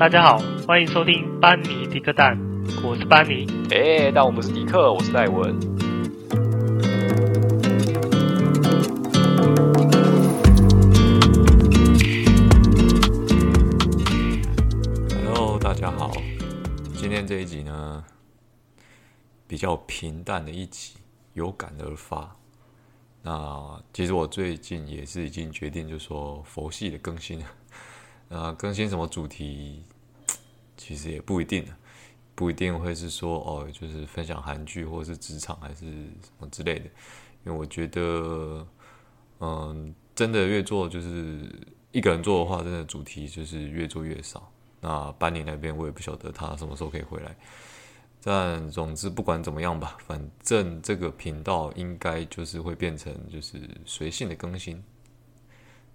大家好，欢迎收听班尼迪克蛋，我是班尼。哎，但我不是迪克，我是戴文。Hello，大家好，今天这一集呢，比较平淡的一集，有感而发。那其实我最近也是已经决定，就是说佛系的更新了。呃，更新什么主题，其实也不一定，不一定会是说哦，就是分享韩剧或者是职场还是什么之类的。因为我觉得，嗯，真的越做就是一个人做的话，真的主题就是越做越少。那班尼那边我也不晓得他什么时候可以回来。但总之不管怎么样吧，反正这个频道应该就是会变成就是随性的更新。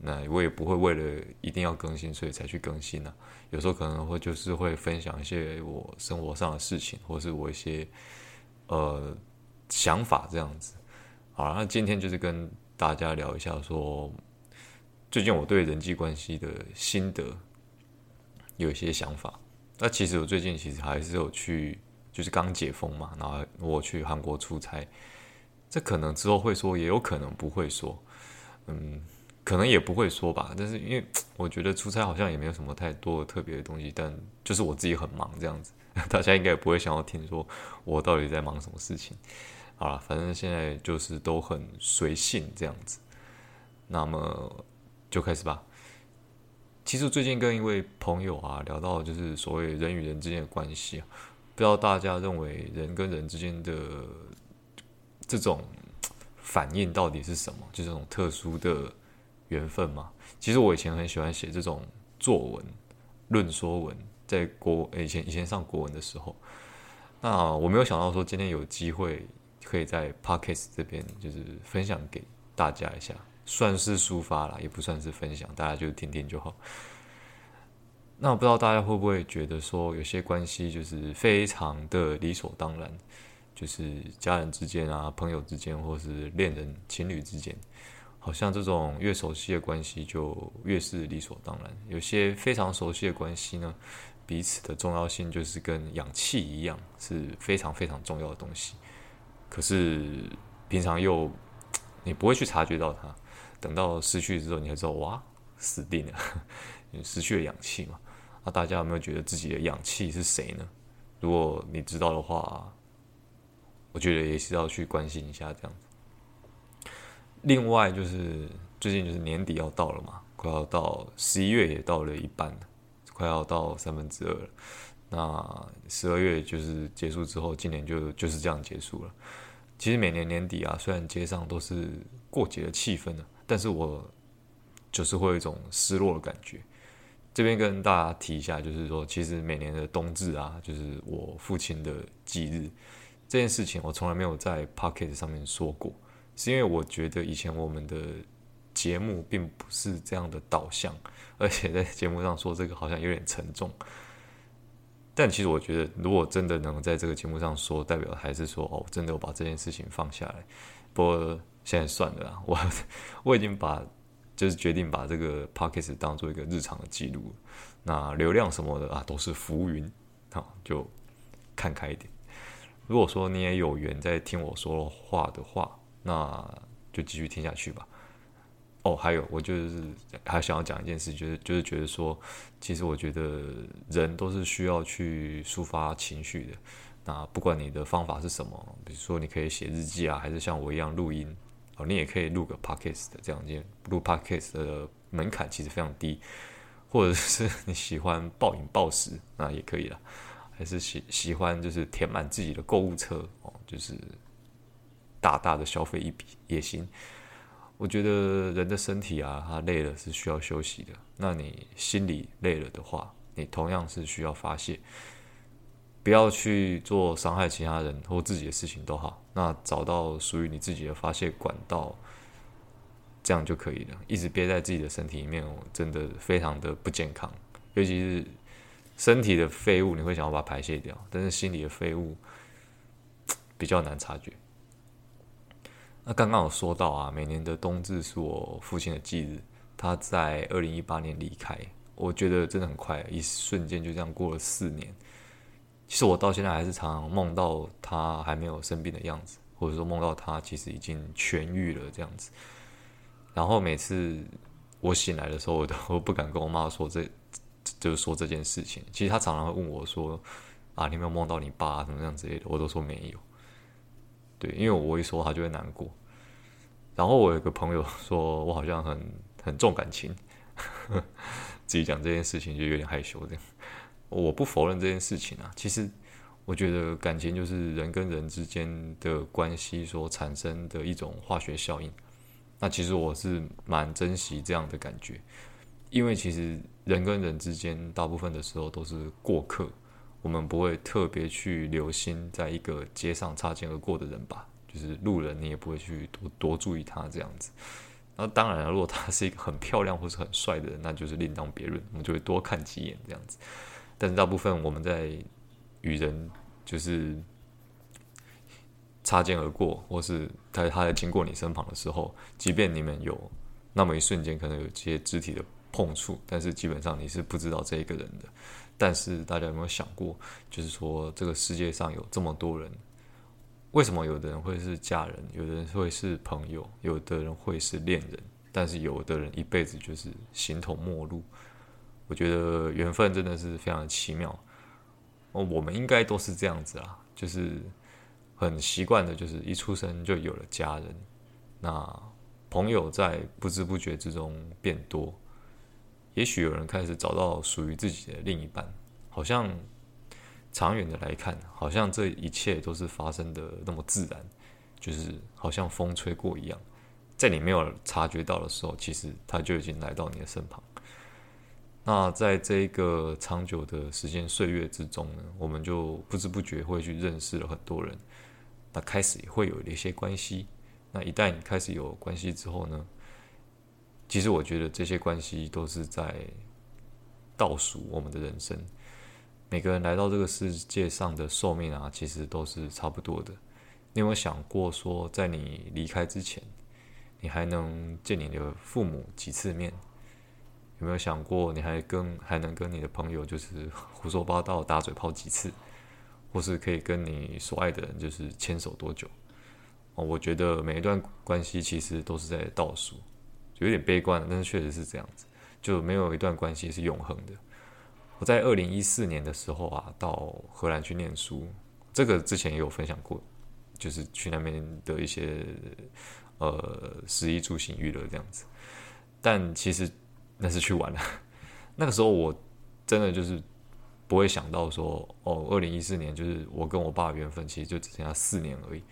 那我也不会为了一定要更新，所以才去更新呢、有时候可能会就是会分享一些我生活上的事情，或是我一些呃想法这样子。好，那今天就是跟大家聊一下说，最近我对人际关系的心得有一些想法。那其实我最近其实还是有去，就是刚解封嘛，然后我去韩国出差，这可能之后会说，也有可能不会说，嗯。可能也不会说吧，但是因为我觉得出差好像也没有什么太多特别的东西，但就是我自己很忙这样子，大家应该也不会想要听说我到底在忙什么事情。好了，反正现在就是都很随性这样子，那么就开始吧。其实最近跟一位朋友啊聊到就是所谓人与人之间的关系啊，不知道大家认为人跟人之间的这种反应到底是什么？就这种特殊的。缘分嘛，其实我以前很喜欢写这种作文、论说文，在国以前以前上国文的时候，那我没有想到说今天有机会可以在 Podcast 这边就是分享给大家一下，算是抒发啦，也不算是分享，大家就听听就好。那我不知道大家会不会觉得说有些关系就是非常的理所当然，就是家人之间啊、朋友之间，或是恋人、情侣之间。好像这种越熟悉的关系就越是理所当然。有些非常熟悉的关系呢，彼此的重要性就是跟氧气一样，是非常非常重要的东西。可是平常又你不会去察觉到它，等到失去之后，你才知道哇，死定了，你 失去了氧气嘛。那大家有没有觉得自己的氧气是谁呢？如果你知道的话，我觉得也是要去关心一下这样子。另外就是最近就是年底要到了嘛，快要到十一月也到了一半了，快要到三分之二了。那十二月就是结束之后，今年就就是这样结束了。其实每年年底啊，虽然街上都是过节的气氛呢，但是我就是会有一种失落的感觉。这边跟大家提一下，就是说，其实每年的冬至啊，就是我父亲的忌日，这件事情我从来没有在 Pocket 上面说过。是因为我觉得以前我们的节目并不是这样的导向，而且在节目上说这个好像有点沉重。但其实我觉得，如果真的能在这个节目上说，代表还是说哦，真的我把这件事情放下来。不过现在算了啦，我我已经把就是决定把这个 podcast 当做一个日常的记录。那流量什么的啊，都是浮云，好，就看开一点。如果说你也有缘在听我说话的话，那就继续听下去吧。哦，还有，我就是还想要讲一件事，就是就是觉得说，其实我觉得人都是需要去抒发情绪的。那不管你的方法是什么，比如说你可以写日记啊，还是像我一样录音，哦，你也可以录个 podcast 的这样子。录 podcast 的门槛其实非常低，或者是你喜欢暴饮暴食，那也可以了。还是喜喜欢就是填满自己的购物车哦，就是。大大的消费一笔也行，我觉得人的身体啊，他累了是需要休息的。那你心里累了的话，你同样是需要发泄。不要去做伤害其他人或自己的事情都好，那找到属于你自己的发泄管道，这样就可以了。一直憋在自己的身体里面，真的非常的不健康。尤其是身体的废物，你会想要把它排泄掉，但是心里的废物 比较难察觉。那刚刚有说到啊，每年的冬至是我父亲的忌日，他在二零一八年离开，我觉得真的很快，一瞬间就这样过了四年。其实我到现在还是常常梦到他还没有生病的样子，或者说梦到他其实已经痊愈了这样子。然后每次我醒来的时候，我都不敢跟我妈说这，就是说这件事情。其实他常常会问我说：“啊，你有没有梦到你爸什么这样之类的？”我都说没有。对，因为我一说他就会难过。然后我有个朋友说我好像很很重感情，自己讲这件事情就有点害羞这样。我不否认这件事情啊，其实我觉得感情就是人跟人之间的关系所产生的一种化学效应。那其实我是蛮珍惜这样的感觉，因为其实人跟人之间大部分的时候都是过客。我们不会特别去留心在一个街上擦肩而过的人吧，就是路人，你也不会去多多注意他这样子。那当然，如果他是一个很漂亮或是很帅的人，那就是另当别论，我们就会多看几眼这样子。但是大部分我们在与人就是擦肩而过，或是他他在经过你身旁的时候，即便你们有那么一瞬间可能有些肢体的碰触，但是基本上你是不知道这一个人的。但是大家有没有想过，就是说这个世界上有这么多人，为什么有的人会是家人，有的人会是朋友，有的人会是恋人，但是有的人一辈子就是形同陌路？我觉得缘分真的是非常的奇妙。哦，我们应该都是这样子啊，就是很习惯的，就是一出生就有了家人，那朋友在不知不觉之中变多。也许有人开始找到属于自己的另一半，好像长远的来看，好像这一切都是发生的那么自然，就是好像风吹过一样，在你没有察觉到的时候，其实他就已经来到你的身旁。那在这个长久的时间岁月之中呢，我们就不知不觉会去认识了很多人，那开始也会有一些关系。那一旦你开始有关系之后呢，其实我觉得这些关系都是在倒数我们的人生。每个人来到这个世界上的寿命啊，其实都是差不多的。你有没有想过说，在你离开之前，你还能见你的父母几次面？有没有想过，你还跟还能跟你的朋友就是胡说八道、打嘴炮几次？或是可以跟你所爱的人就是牵手多久？哦，我觉得每一段关系其实都是在倒数。有点悲观，但是确实是这样子，就没有一段关系是永恒的。我在二零一四年的时候啊，到荷兰去念书，这个之前也有分享过，就是去那边的一些呃食衣住行娱乐这样子。但其实那是去玩了，那个时候我真的就是不会想到说，哦，二零一四年就是我跟我爸的缘分，其实就只剩下四年而已。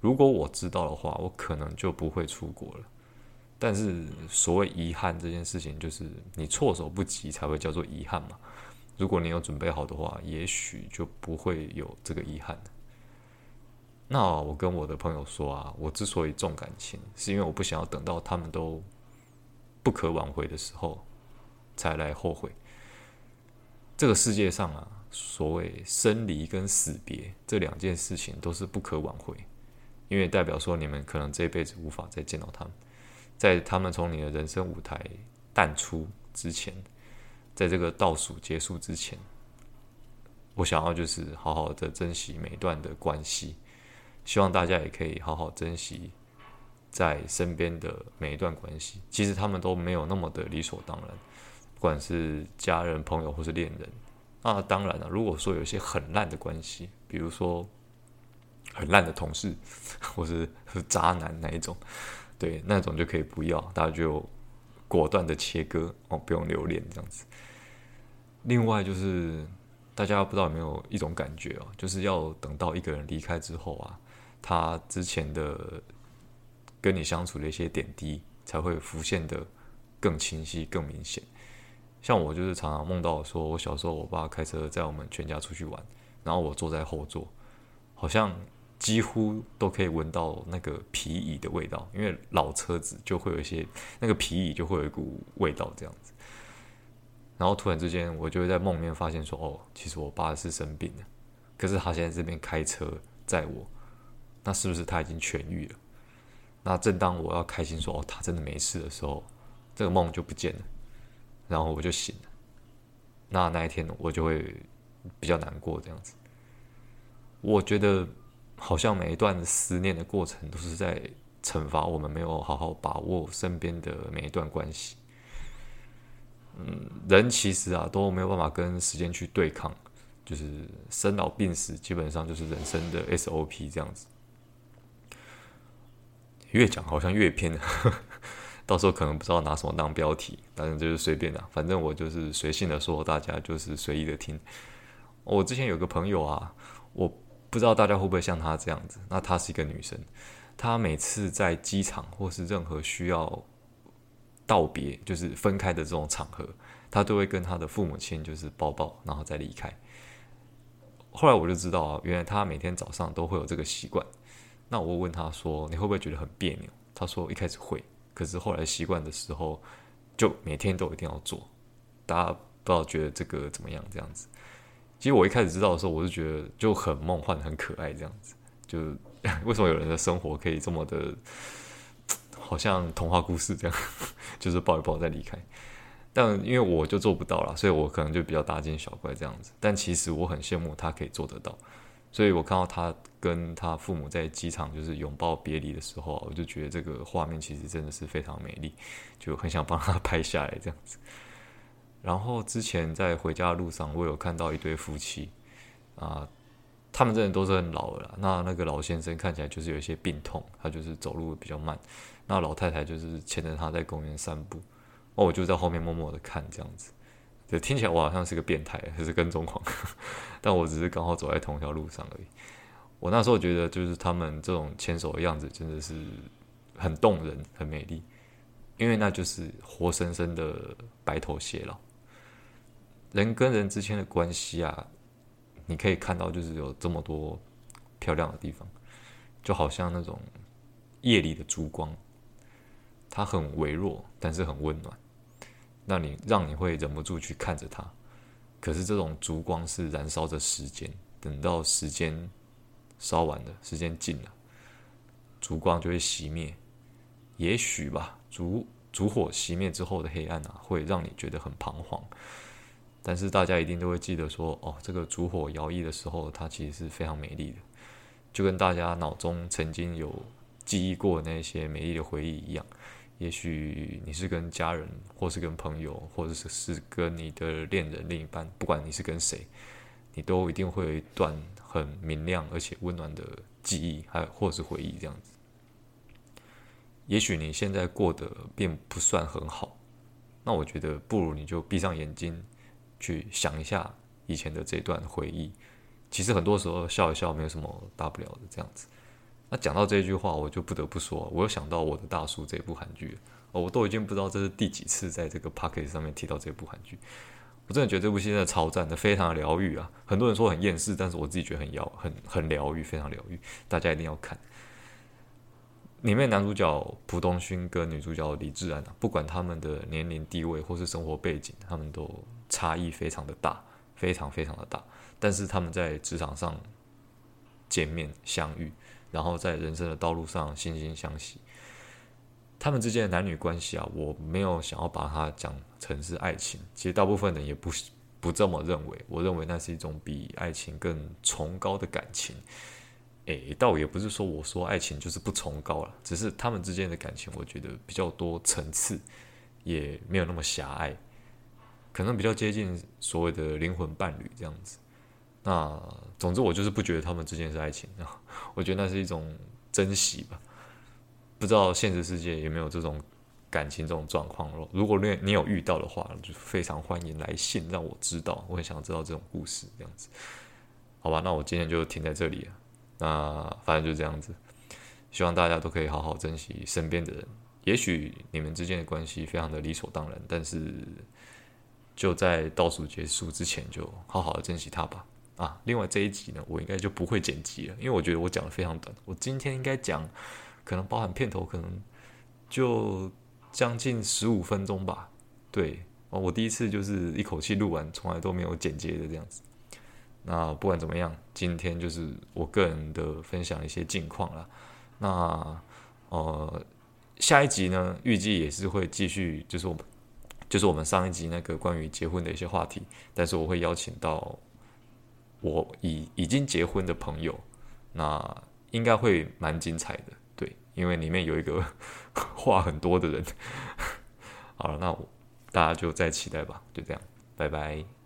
如果我知道的话，我可能就不会出国了。但是所谓遗憾这件事情，就是你措手不及才会叫做遗憾嘛。如果你有准备好的话，也许就不会有这个遗憾。那我跟我的朋友说啊，我之所以重感情，是因为我不想要等到他们都不可挽回的时候才来后悔。这个世界上啊，所谓生离跟死别这两件事情都是不可挽回，因为代表说你们可能这辈子无法再见到他们。在他们从你的人生舞台淡出之前，在这个倒数结束之前，我想要就是好好的珍惜每一段的关系，希望大家也可以好好珍惜在身边的每一段关系。其实他们都没有那么的理所当然，不管是家人、朋友或是恋人。那当然了，如果说有一些很烂的关系，比如说很烂的同事，或是 渣男那一种。对，那种就可以不要，大家就果断的切割哦，不用留恋这样子。另外就是大家不知道有没有一种感觉哦，就是要等到一个人离开之后啊，他之前的跟你相处的一些点滴才会浮现得更清晰、更明显。像我就是常常梦到说，我小时候我爸开车载我们全家出去玩，然后我坐在后座，好像。几乎都可以闻到那个皮椅的味道，因为老车子就会有一些那个皮椅就会有一股味道这样子。然后突然之间，我就会在梦里面发现说：“哦，其实我爸是生病了，可是他现在这边开车载我，那是不是他已经痊愈了？”那正当我要开心说：“哦，他真的没事的时候，这个梦就不见了，然后我就醒了。那那一天我就会比较难过这样子。我觉得好像每一段思念的过程都是在惩罚我们没有好好把握身边的每一段关系。嗯，人其实啊都没有办法跟时间去对抗，就是生老病死基本上就是人生的 SOP 这样子。越讲好像越偏，到时候可能不知道拿什么当标题，反正就是随便的，反正我就是随性的说，大家就是随意的听。我之前有个朋友啊，我不知道大家会不会像她这样子，那她是一个女生，她每次在机场或是任何需要道别，就是分开的这种场合，她都会跟她的父母亲就是抱抱，然后再离开。后来我就知道啊，原来她每天早上都会有这个习惯。那我问她说：“你会不会觉得很别扭？”她说：“一开始会，可是后来习惯的时候，就每天都一定要做。”大家不知道觉得这个怎么样？这样子，其实我一开始知道的时候，我就觉得就很梦幻、很可爱这样子。就 为什么有人的生活可以这么的，好像童话故事这样，就是抱一抱再离开。但因为我就做不到啦，所以我可能就比较大惊小怪这样子。但其实我很羡慕他可以做得到。所以我看到他跟他父母在机场就是拥抱别离的时候，我就觉得这个画面其实真的是非常美丽，就很想帮他拍下来这样子。然后之前在回家的路上，我有看到一对夫妻啊，他们真的都是很老了。那那个老先生看起来就是有一些病痛，他就是走路比较慢。那老太太就是牵着他在公园散步，哦，我就在后面默默的看这样子。就听起来我好像是个变态，还是跟踪狂，但我只是刚好走在同一条路上而已。我那时候觉得，就是他们这种牵手的样子真的是很动人、很美丽，因为那就是活生生的白头偕老。人跟人之间的关系啊，你可以看到，就是有这么多漂亮的地方，就好像那种夜里的烛光，它很微弱，但是很温暖。让你让你会忍不住去看着它，可是这种烛光是燃烧着时间，等到时间烧完了，时间尽了，烛光就会熄灭。也许吧，烛烛火熄灭之后的黑暗啊，会让你觉得很彷徨。但是大家一定都会记得说，哦，这个烛火摇曳的时候，它其实是非常美丽的，就跟大家脑中曾经有记忆过那些美丽的回忆一样。也许你是跟家人，或是跟朋友，或者是是跟你的恋人、另一半，不管你是跟谁，你都一定会有一段很明亮而且温暖的记忆，还或是回忆这样子。也许你现在过得并不算很好，那我觉得不如你就闭上眼睛，去想一下以前的这段回忆。其实很多时候笑一笑没有什么大不了的，这样子。那讲到这句话，我就不得不说，我又想到我的大叔这部韩剧，哦，我都已经不知道这是第几次在这个 Podcast 上面提到这部韩剧。我真的觉得这部戏真的超赞的，非常的疗愈啊！很多人说很厌世，但是我自己觉得很疗很很疗愈，非常疗愈，大家一定要看。里面男主角朴东勋跟女主角李智安啊，不管他们的年龄、地位或是生活背景，他们都差异非常的大，非常非常的大。但是他们在职场上见面相遇。然后在人生的道路上惺惺相惜，他们之间的男女关系啊，我没有想要把它讲成是爱情。其实大部分人也不不这么认为。我认为那是一种比爱情更崇高的感情。诶，倒也不是说我说爱情就是不崇高了，只是他们之间的感情，我觉得比较多层次，也没有那么狭隘，可能比较接近所谓的灵魂伴侣这样子。那总之，我就是不觉得他们之间是爱情，我觉得那是一种珍惜吧。不知道现实世界有没有这种感情这种状况咯？如果你你有遇到的话，就非常欢迎来信让我知道，我很想知道这种故事这样子。好吧，那我今天就停在这里了。那反正就这样子，希望大家都可以好好珍惜身边的人。也许你们之间的关系非常的理所当然，但是就在倒数结束之前，就好好的珍惜它吧。啊，另外这一集呢，我应该就不会剪辑了，因为我觉得我讲的非常短。我今天应该讲，可能包含片头，可能就将近十五分钟吧。对，哦，我第一次就是一口气录完，从来都没有剪接的这样子。那不管怎么样，今天就是我个人的分享一些近况了。那呃，下一集呢，预计也是会继续，就是我们就是我们上一集那个关于结婚的一些话题，但是我会邀请到我已已经结婚的朋友，那应该会蛮精彩的，对，因为里面有一个 话很多的人。好了，那大家就再期待吧，就这样，拜拜。